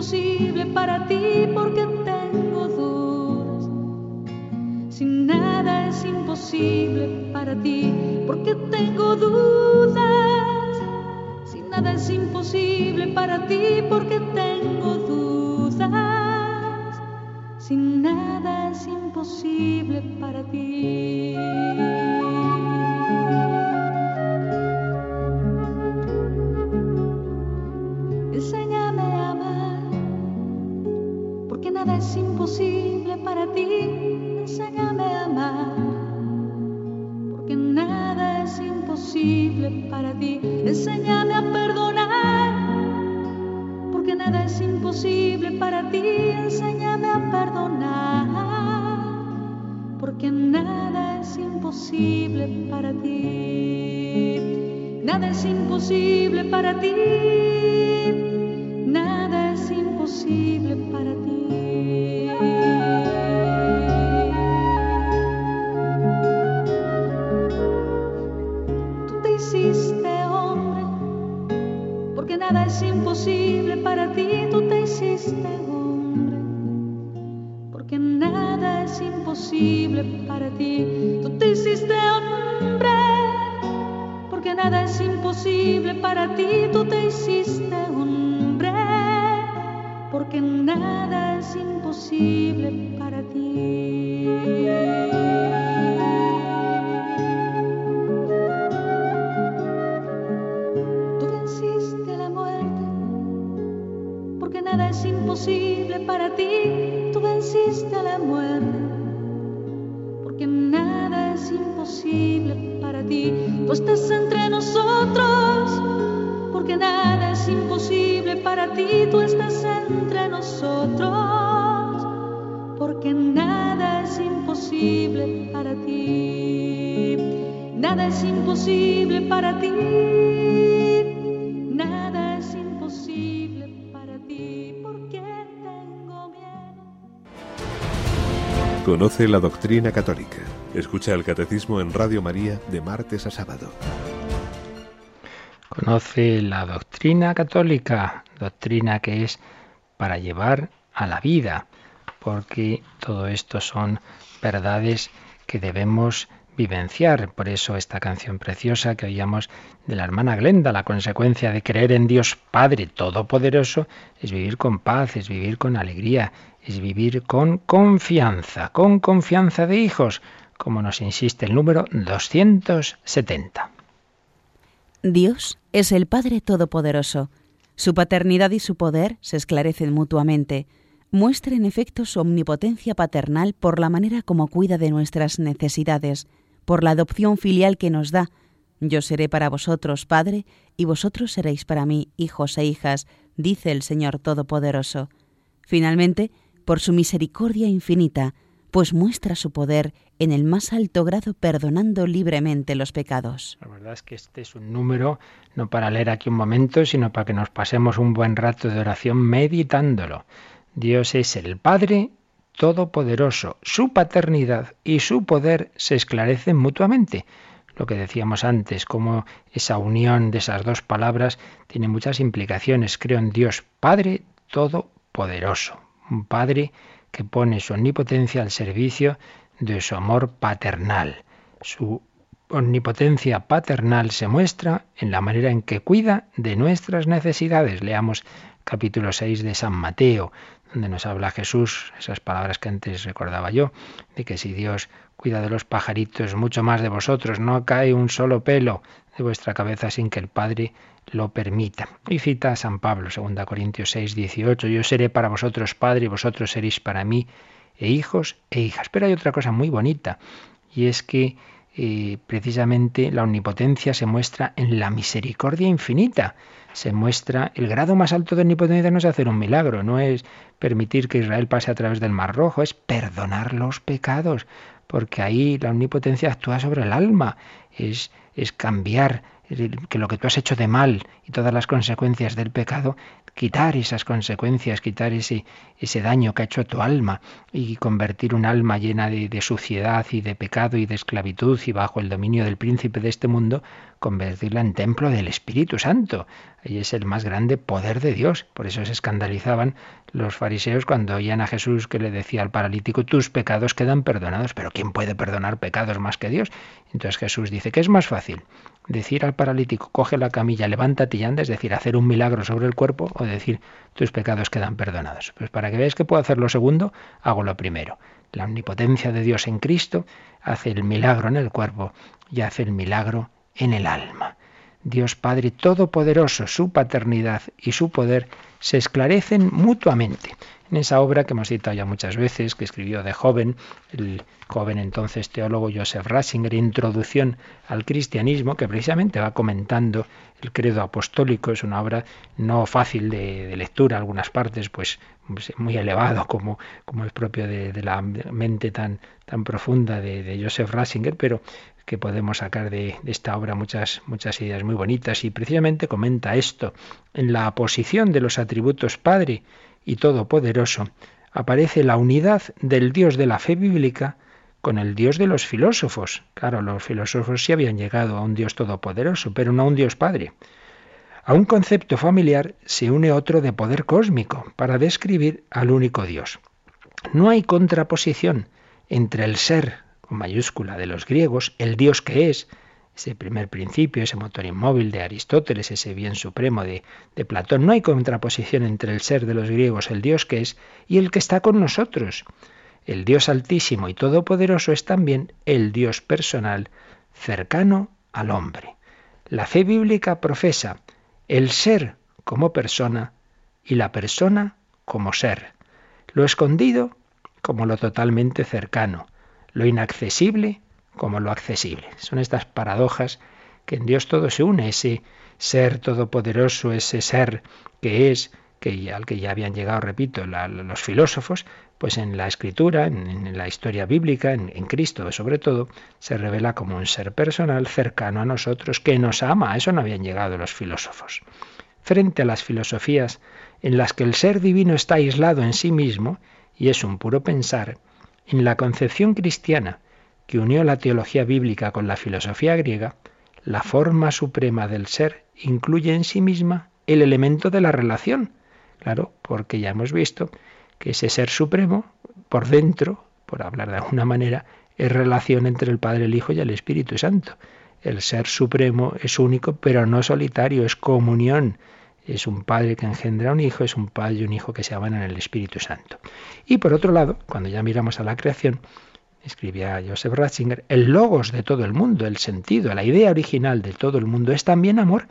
Imposible para ti, porque para ti, porque tengo dudas. Si nada es imposible para ti, porque tengo dudas. Si nada nada es imposible para ti. Nada es imposible para ti. Conoce la doctrina católica. Escucha el catecismo en Radio María de martes a sábado. Conoce la doctrina católica, doctrina que es para llevar a la vida, porque todo esto son verdades que debemos vivenciar. Por eso esta canción preciosa que oíamos de la hermana Glenda, la consecuencia de creer en Dios Padre Todopoderoso es vivir con paz, es vivir con alegría, es vivir con confianza, con confianza de hijos, como nos insiste el número 270. Dios es el Padre Todopoderoso. Su paternidad y su poder se esclarecen mutuamente. Muestra en efecto su omnipotencia paternal por la manera como cuida de nuestras necesidades, por la adopción filial que nos da. Yo seré para vosotros Padre y vosotros seréis para mí hijos e hijas, dice el Señor Todopoderoso. Finalmente, por su misericordia infinita, pues muestra su poder en el más alto grado perdonando libremente los pecados. La verdad es que este es un número no para leer aquí un momento, sino para que nos pasemos un buen rato de oración meditándolo. Dios es el Padre Todopoderoso. Su paternidad y su poder se esclarecen mutuamente. Lo que decíamos antes, como esa unión de esas dos palabras tiene muchas implicaciones. Creo en Dios Padre Todopoderoso. Un Padre que pone su omnipotencia al servicio de su amor paternal. Su omnipotencia paternal se muestra en la manera en que cuida de nuestras necesidades. Leamos capítulo 6 de San Mateo, donde nos habla Jesús, esas palabras que antes recordaba yo, de que si Dios cuida de los pajaritos, mucho más de vosotros, no cae un solo pelo de vuestra cabeza sin que el Padre lo permita. Y cita a San Pablo, 2 Corintios 6, 18, yo seré para vosotros Padre y vosotros seréis para mí e hijos e hijas. Pero hay otra cosa muy bonita, y es que eh, precisamente la omnipotencia se muestra en la misericordia infinita. Se muestra el grado más alto de omnipotencia no es hacer un milagro, no es permitir que Israel pase a través del Mar Rojo, es perdonar los pecados, porque ahí la omnipotencia actúa sobre el alma, es, es cambiar que lo que tú has hecho de mal y todas las consecuencias del pecado, quitar esas consecuencias, quitar ese, ese daño que ha hecho tu alma y convertir un alma llena de, de suciedad y de pecado y de esclavitud y bajo el dominio del príncipe de este mundo, convertirla en templo del Espíritu Santo. Ahí es el más grande poder de Dios. Por eso se escandalizaban los fariseos cuando oían a Jesús que le decía al paralítico, tus pecados quedan perdonados. Pero ¿quién puede perdonar pecados más que Dios? Entonces Jesús dice que es más fácil decir al paralítico, coge la camilla, levántate y anda, es decir, hacer un milagro sobre el cuerpo, o decir, tus pecados quedan perdonados. Pues para que veáis que puedo hacer lo segundo, hago lo primero. La omnipotencia de Dios en Cristo hace el milagro en el cuerpo y hace el milagro en el alma. Dios Padre Todopoderoso, su paternidad y su poder se esclarecen mutuamente. En esa obra que hemos citado ya muchas veces, que escribió de joven, el joven entonces teólogo Joseph Ratzinger, Introducción al Cristianismo, que precisamente va comentando el credo apostólico, es una obra no fácil de, lectura, algunas partes pues, pues muy elevado como, como es propio de, la mente tan, tan profunda de, de Joseph Ratzinger, pero que podemos sacar de, esta obra muchas, muchas ideas muy bonitas y precisamente comenta esto. En la posición de los atributos Padre y Todopoderoso aparece la unidad del Dios de la fe bíblica con el Dios de los filósofos. Claro, los filósofos sí habían llegado a un Dios todopoderoso, pero no a un Dios Padre. A un concepto familiar se une otro de poder cósmico para describir al único Dios. No hay contraposición entre el ser mayúscula de los griegos, el Dios que es, ese primer principio, ese motor inmóvil de Aristóteles, ese bien supremo de, de, Platón. No hay contraposición entre el ser de los griegos, el Dios que es, y el que está con nosotros. El Dios altísimo y todopoderoso es también el Dios personal, cercano al hombre. La fe bíblica profesa el ser como persona y la persona como ser, lo escondido como lo totalmente cercano, lo inaccesible como lo accesible. Son estas paradojas que en Dios todo se une, ese ser todopoderoso, ese ser que es, que al que ya habían llegado, repito, los filósofos, pues en la escritura, en, la historia bíblica, en, Cristo sobre todo, se revela como un ser personal cercano a nosotros que nos ama. Eso no habían llegado los filósofos. Frente a las filosofías en las que el ser divino está aislado en sí mismo y es un puro pensar, en la concepción cristiana, que unió la teología bíblica con la filosofía griega, la forma suprema del ser incluye en sí misma el elemento de la relación. Claro, porque ya hemos visto que ese ser supremo, por dentro, por hablar de alguna manera, es relación entre el Padre, el Hijo y el Espíritu Santo. El ser supremo es único, pero no solitario, es comunión es un padre que engendra un hijo, es un padre y un hijo que se aman en el Espíritu Santo. Y por otro lado, cuando ya miramos a la creación, escribía Joseph Ratzinger, el logos de todo el mundo, el sentido, la idea original de todo el mundo es también amor.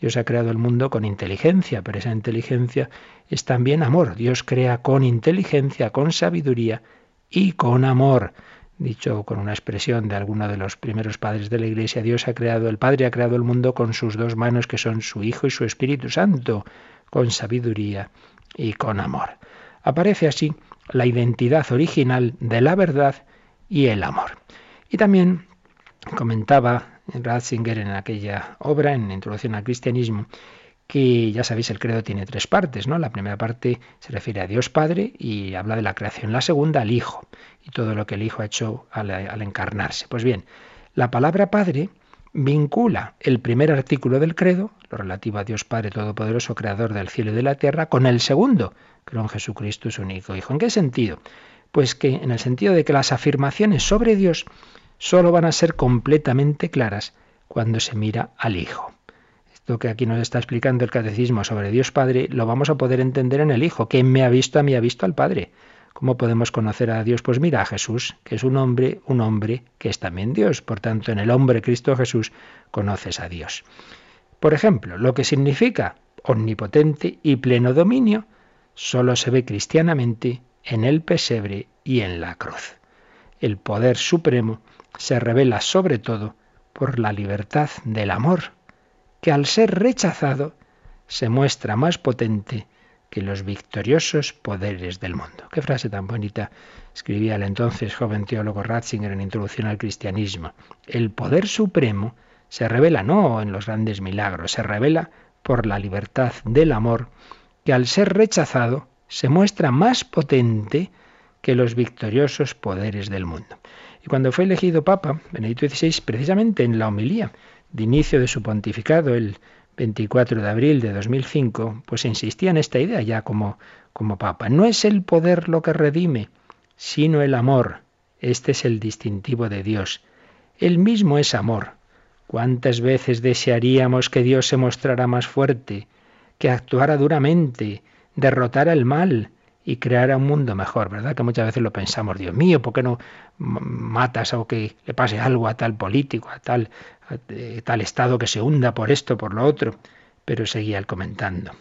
Dios ha creado el mundo con inteligencia, pero esa inteligencia es también amor. Dios crea con inteligencia, con sabiduría y con amor dicho con una expresión de alguno de los primeros padres de la Iglesia, Dios ha creado, el Padre ha creado el mundo con sus dos manos que son su Hijo y su Espíritu Santo, con sabiduría y con amor. Aparece así la identidad original de la verdad y el amor. Y también comentaba Ratzinger en aquella obra, en Introducción al Cristianismo, que ya sabéis, el credo tiene tres partes, ¿no? La primera parte se refiere a Dios Padre y habla de la creación, la segunda al Hijo y todo lo que el Hijo ha hecho al, encarnarse. Pues bien, la palabra Padre vincula el primer artículo del credo, lo relativo a Dios Padre Todopoderoso, Creador del cielo y de la tierra, con el segundo, creo en Jesucristo, su único Hijo. ¿En qué sentido? Pues que en el sentido de que las afirmaciones sobre Dios solo van a ser completamente claras cuando se mira al Hijo que aquí nos está explicando el catecismo sobre Dios Padre, lo vamos a poder entender en el Hijo. ¿Quién me ha visto a mí ha visto al Padre? ¿Cómo podemos conocer a Dios? Pues mira a Jesús, que es un hombre, un hombre que es también Dios. Por tanto, en el hombre Cristo Jesús conoces a Dios. Por ejemplo, lo que significa omnipotente y pleno dominio solo se ve cristianamente en el pesebre y en la cruz. El poder supremo se revela sobre todo por la libertad del amor, que al ser rechazado se muestra más potente que los victoriosos poderes del mundo. Qué frase tan bonita escribía el entonces joven teólogo Ratzinger en Introducción al Cristianismo. El poder supremo se revela no en los grandes milagros, se revela por la libertad del amor, que al ser rechazado se muestra más potente que los victoriosos poderes del mundo. Y cuando fue elegido Papa, Benedicto XVI, precisamente en la homilía de inicio de su pontificado, el 24 de abril de 2005, pues insistía en esta idea ya como, como papa. No es el poder lo que redime, sino el amor. Este es el distintivo de Dios. Él mismo es amor. ¿Cuántas veces desearíamos que Dios se mostrara más fuerte, que actuara duramente, derrotara el mal y creara un mundo mejor, ¿verdad? Que muchas veces lo pensamos, Dios mío, ¿por qué no matas o que le pase algo a tal político, a tal, tal Estado que se hunda por esto, por lo otro? Pero seguía él comentando.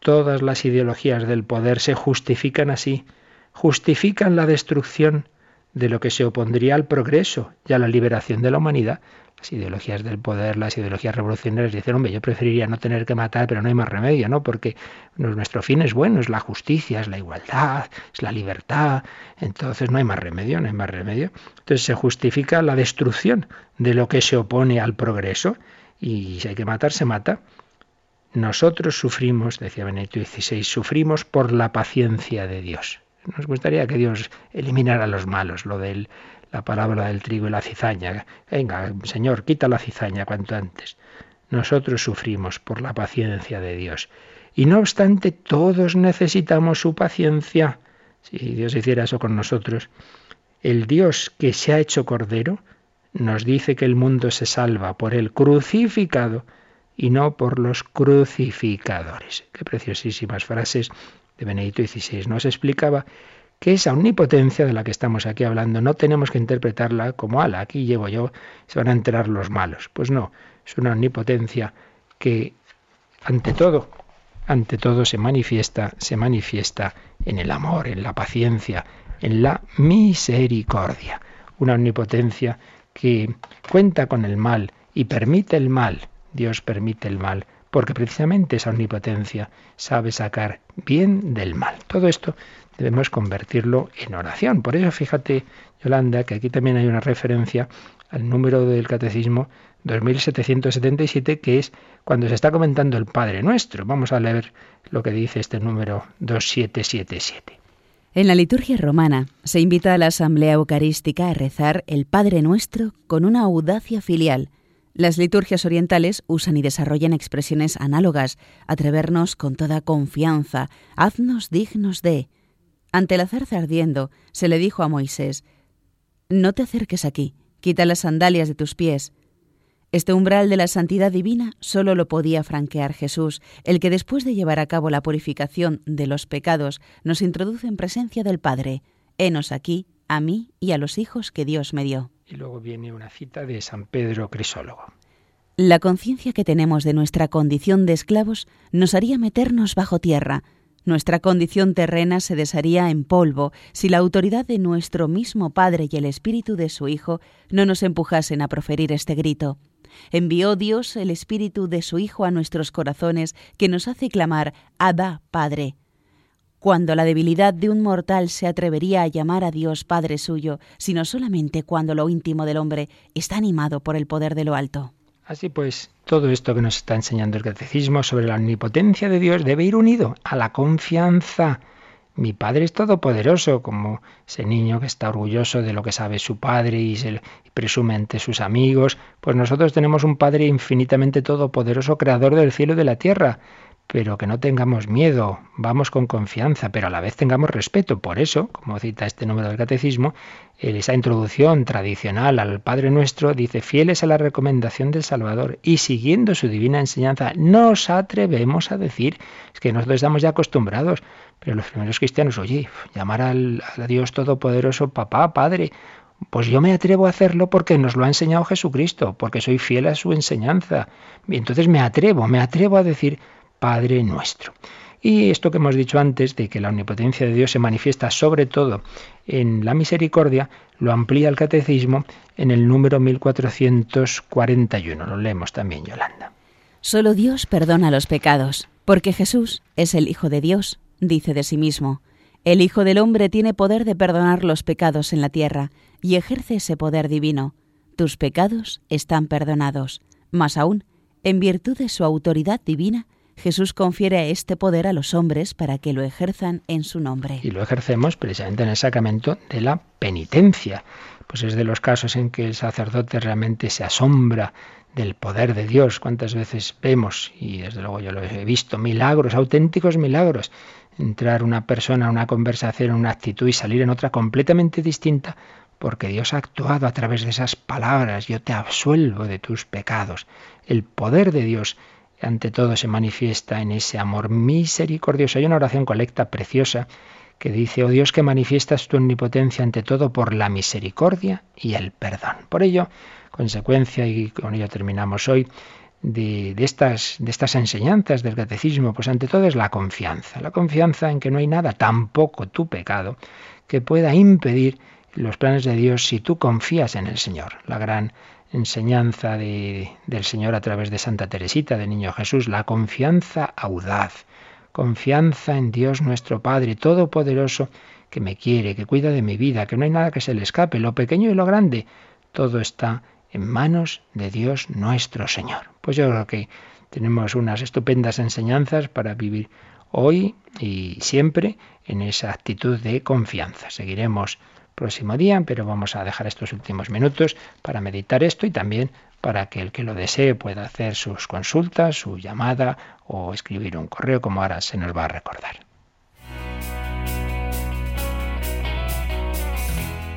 Todas las ideologías del poder se justifican así, justifican la destrucción de lo que se opondría al progreso y a la liberación de la humanidad. Las ideologías del poder, las ideologías revolucionarias dicen, hombre, yo preferiría no tener que matar, pero no hay más remedio, ¿no? Porque nuestro fin es bueno, es la justicia, es la igualdad, es la libertad, entonces no hay más remedio, no hay más remedio. Entonces se justifica la destrucción de lo que se opone al progreso y si hay que matar, se mata. Nosotros sufrimos, decía Benedicto XVI, sufrimos por la paciencia de Dios. Nos gustaría que Dios eliminara los malos, lo de la palabra del trigo y la cizaña. Venga, Señor, quita la cizaña cuanto antes. Nosotros sufrimos por la paciencia de Dios. Y no obstante, todos necesitamos su paciencia. Si Dios hiciera eso con nosotros, el Dios que se ha hecho cordero nos dice que el mundo se salva por el crucificado y no por los crucificadores. Qué preciosísimas frases de Benedicto XVI. Nos explicaba que esa omnipotencia de la que estamos aquí hablando no tenemos que interpretarla como ala, aquí llevo yo, se van a enterar los malos. Pues no, es una omnipotencia que ante todo, ante todo se manifiesta, se manifiesta en el amor, en la paciencia, en la misericordia. Una omnipotencia que cuenta con el mal y permite el mal. Dios permite el mal porque precisamente esa omnipotencia sabe sacar bien del mal. Todo esto debemos convertirlo en oración. Por eso fíjate, Yolanda, que aquí también hay una referencia al número del catecismo 2777, que es cuando se está comentando el Padre Nuestro. Vamos a leer lo que dice este número 2777. En la liturgia romana se invita a la asamblea eucarística a rezar el Padre Nuestro con una audacia filial las liturgias orientales usan y desarrollan expresiones análogas, atrevernos con toda confianza, haznos dignos de. Ante la zarza ardiendo, se le dijo a Moisés, No te acerques aquí, quita las sandalias de tus pies. Este umbral de la santidad divina solo lo podía franquear Jesús, el que después de llevar a cabo la purificación de los pecados nos introduce en presencia del Padre. Henos aquí, a mí y a los hijos que Dios me dio. Y luego viene una cita de San Pedro Crisólogo. La conciencia que tenemos de nuestra condición de esclavos nos haría meternos bajo tierra. Nuestra condición terrena se desharía en polvo si la autoridad de nuestro mismo Padre y el Espíritu de su Hijo no nos empujasen a proferir este grito. Envió Dios el Espíritu de su Hijo a nuestros corazones que nos hace clamar Abba, Padre cuando la debilidad de un mortal se atrevería a llamar a Dios Padre suyo, sino solamente cuando lo íntimo del hombre está animado por el poder de lo alto. Así pues, todo esto que nos está enseñando el catecismo sobre la omnipotencia de Dios debe ir unido a la confianza. Mi Padre es todopoderoso, como ese niño que está orgulloso de lo que sabe su Padre y, se, presume ante sus amigos, pues nosotros tenemos un Padre infinitamente todopoderoso, creador del cielo y de la tierra pero que no tengamos miedo, vamos con confianza, pero a la vez tengamos respeto. Por eso, como cita este número del catecismo, esa introducción tradicional al Padre Nuestro dice, fieles a la recomendación del Salvador y siguiendo su divina enseñanza, nos atrevemos a decir, es que nosotros estamos ya acostumbrados, pero los primeros cristianos, oye, llamar al, a Dios Todopoderoso papá, Padre, pues yo me atrevo a hacerlo porque nos lo ha enseñado Jesucristo, porque soy fiel a su enseñanza. Y entonces me atrevo, me atrevo a decir, Padre nuestro. Y esto que hemos dicho antes, de que la omnipotencia de Dios se manifiesta sobre todo en la misericordia, lo amplía el catecismo en el número 1441. Lo leemos también, Yolanda. Solo Dios perdona los pecados, porque Jesús es el Hijo de Dios, dice de sí mismo. El Hijo del Hombre tiene poder de perdonar los pecados en la tierra, y ejerce ese poder divino. Tus pecados están perdonados. Más aún, en virtud de su autoridad divina, Jesús confiere este poder a los hombres para que lo ejerzan en su nombre. Y lo ejercemos precisamente en el sacramento de la penitencia. Pues es de los casos en que el sacerdote realmente se asombra del poder de Dios. ¿Cuántas veces vemos, y desde luego yo lo he visto, milagros, auténticos milagros? Entrar una persona a una conversación, en una actitud y salir en otra completamente distinta porque Dios ha actuado a través de esas palabras, yo te absuelvo de tus pecados. El poder de Dios ante todo se manifiesta en ese amor misericordioso. Hay una oración colecta preciosa que dice, oh Dios que manifiestas tu omnipotencia ante todo por la misericordia y el perdón. Por ello, consecuencia, y con ello terminamos hoy, de, estas, de estas enseñanzas del catecismo, pues ante todo es la confianza, la confianza en que no hay nada, tampoco tu pecado, que pueda impedir los planes de Dios si tú confías en el Señor. La gran enseñanza de, del Señor a través de Santa Teresita, de Niño Jesús, la confianza audaz, confianza en Dios nuestro Padre Todopoderoso, que me quiere, que cuida de mi vida, que no hay nada que se le escape, lo pequeño y lo grande, todo está en manos de Dios nuestro Señor. Pues yo creo que tenemos unas estupendas enseñanzas para vivir hoy y siempre en esa actitud de confianza. Seguiremos próximo día, pero vamos a dejar estos últimos minutos para meditar esto y también para que el que lo desee pueda hacer sus consultas, su llamada o escribir un correo como ahora se nos va a recordar.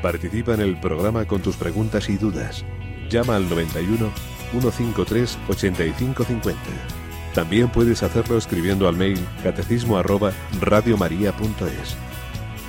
Participa en el programa con tus preguntas y dudas. Llama al 91 153 8550. También puedes hacerlo escribiendo al mail catecismo arroba radiomaria.es.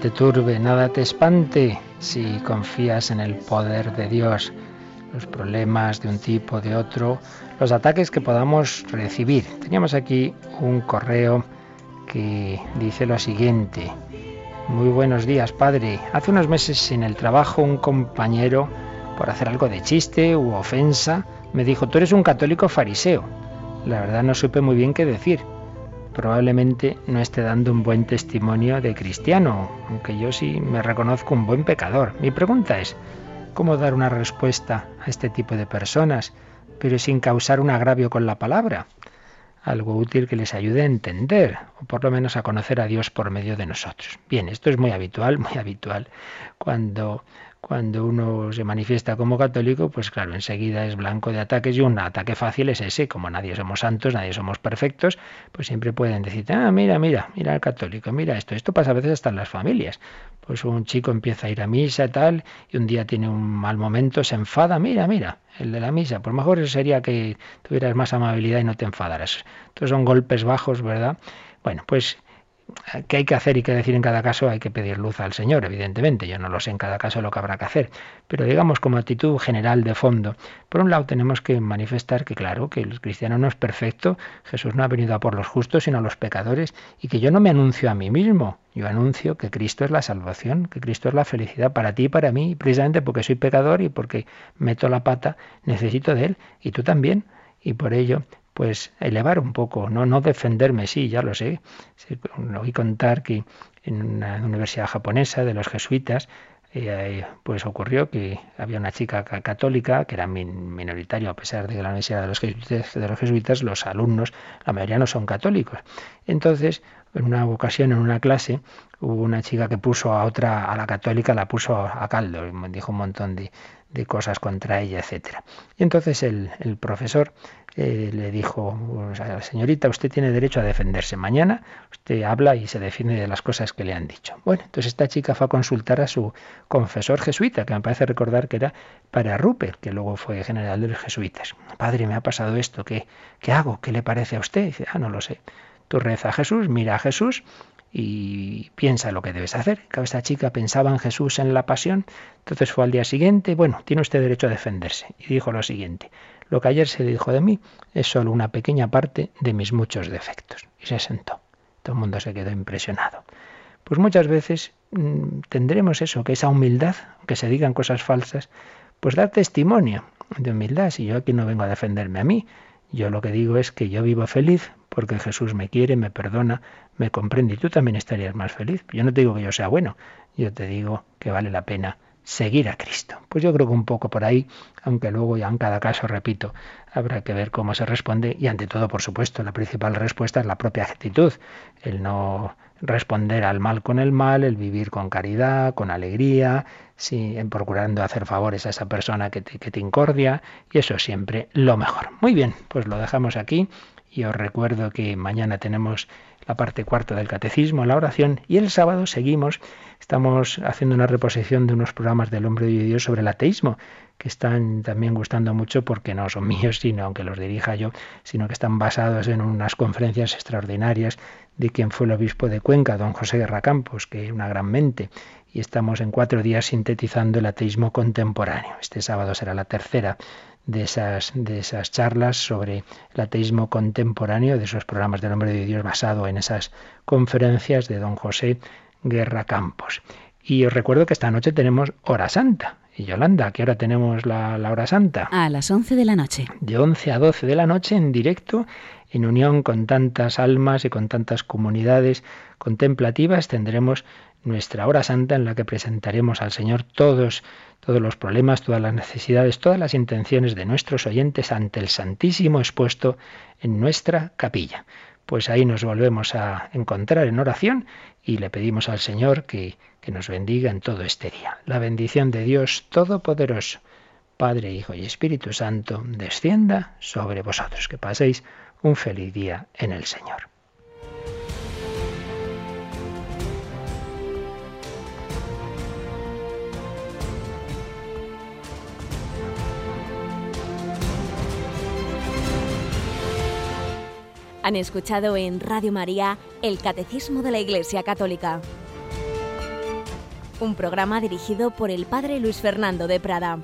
Te turbe, nada te espante si confías en el poder de Dios. Los problemas de un tipo, de otro, los ataques que podamos recibir. Teníamos aquí un correo que dice lo siguiente. Muy buenos días, padre. Hace unos meses en el trabajo un compañero, por hacer algo de chiste u ofensa, me dijo, tú eres un católico fariseo. La verdad no supe muy bien qué decir probablemente no esté dando un buen testimonio de cristiano, aunque yo sí me reconozco un buen pecador. Mi pregunta es, ¿cómo dar una respuesta a este tipo de personas, pero sin causar un agravio con la palabra? Algo útil que les ayude a entender, o por lo menos a conocer a Dios por medio de nosotros. Bien, esto es muy habitual, muy habitual. Cuando cuando uno se manifiesta como católico, pues claro, enseguida es blanco de ataques y un ataque fácil es ese, como nadie somos santos, nadie somos perfectos, pues siempre pueden decir, ah, mira, mira, mira el católico, mira esto, esto pasa a veces hasta en las familias. Pues un chico empieza a ir a misa tal, y un día tiene un mal momento, se enfada, mira, mira, el de la misa, pues mejor sería que tuvieras más amabilidad y no te enfadaras. Entonces son golpes bajos, ¿verdad? Bueno, pues ¿Qué hay que hacer y qué decir en cada caso? Hay que pedir luz al Señor, evidentemente. Yo no lo sé en cada caso lo que habrá que hacer. Pero digamos como actitud general de fondo. Por un lado tenemos que manifestar que claro, que el cristiano no es perfecto. Jesús no ha venido a por los justos, sino a los pecadores. Y que yo no me anuncio a mí mismo. Yo anuncio que Cristo es la salvación, que Cristo es la felicidad para ti y para mí. precisamente porque soy pecador y porque meto la pata, necesito de Él. Y tú también. Y por ello pues elevar un poco, no, no defenderme, sí, ya lo sé. Oí contar que en una universidad japonesa de los jesuitas eh, pues ocurrió que había una chica católica que era minoritario a pesar de que la universidad de los, jesuitas, de los jesuitas los alumnos la mayoría no son católicos entonces en una ocasión en una clase hubo una chica que puso a otra a la católica la puso a caldo dijo un montón de, de cosas contra ella etcétera y entonces el, el profesor eh, le dijo, señorita, usted tiene derecho a defenderse. Mañana usted habla y se defiende de las cosas que le han dicho. Bueno, entonces esta chica fue a consultar a su confesor jesuita, que me parece recordar que era para Rupert, que luego fue general de los jesuitas. Padre, me ha pasado esto, ¿qué, qué hago? ¿Qué le parece a usted? dice, ah, no lo sé. Tú reza a Jesús, mira a Jesús y piensa lo que debes hacer. Esta chica pensaba en Jesús en la pasión, entonces fue al día siguiente, bueno, tiene usted derecho a defenderse. Y dijo lo siguiente, lo que ayer se dijo de mí es solo una pequeña parte de mis muchos defectos. Y se sentó. Todo el mundo se quedó impresionado. Pues muchas veces mm, tendremos eso, que esa humildad, que se digan cosas falsas, pues dar testimonio de humildad. Si yo aquí no vengo a defenderme a mí, yo lo que digo es que yo vivo feliz porque Jesús me quiere, me perdona, me comprende y tú también estarías más feliz. Yo no te digo que yo sea bueno, yo te digo que vale la pena seguir a Cristo. Pues yo creo que un poco por ahí, aunque luego ya en cada caso, repito, habrá que ver cómo se responde y ante todo, por supuesto, la principal respuesta es la propia actitud, el no responder al mal con el mal, el vivir con caridad, con alegría, sí, en procurando hacer favores a esa persona que te, incordia y eso siempre lo mejor. Muy bien, pues lo dejamos aquí y os recuerdo que mañana tenemos la parte cuarta del catecismo, la oración, y el sábado seguimos, estamos haciendo una reposición de unos programas del hombre de Dios sobre el ateísmo, que están también gustando mucho porque no son <laughs> míos, sino aunque los dirija yo, sino que están basados en unas conferencias extraordinarias de quien fue el obispo de Cuenca, don José Guerra Campos, que es una gran mente, y estamos en cuatro días sintetizando el ateísmo contemporáneo. Este sábado será la tercera de esas, de esas charlas sobre el ateísmo contemporáneo, de esos programas del hombre de Dios basado en esas conferencias de don José Guerra Campos. Y os recuerdo que esta noche tenemos hora santa. Y Yolanda, ¿a qué hora tenemos la, la hora santa? A las 11 de la noche. De 11 a 12 de la noche en directo, en unión con tantas almas y con tantas comunidades contemplativas, tendremos nuestra hora santa en la que presentaremos al Señor todos todos los problemas, todas las necesidades, todas las intenciones de nuestros oyentes ante el Santísimo expuesto en nuestra capilla. Pues ahí nos volvemos a encontrar en oración y le pedimos al Señor que, que nos bendiga en todo este día. La bendición de Dios Todopoderoso, Padre, Hijo y Espíritu Santo, descienda sobre vosotros. Que paséis un feliz día en el Señor. Han escuchado en Radio María el Catecismo de la Iglesia Católica, un programa dirigido por el Padre Luis Fernando de Prada.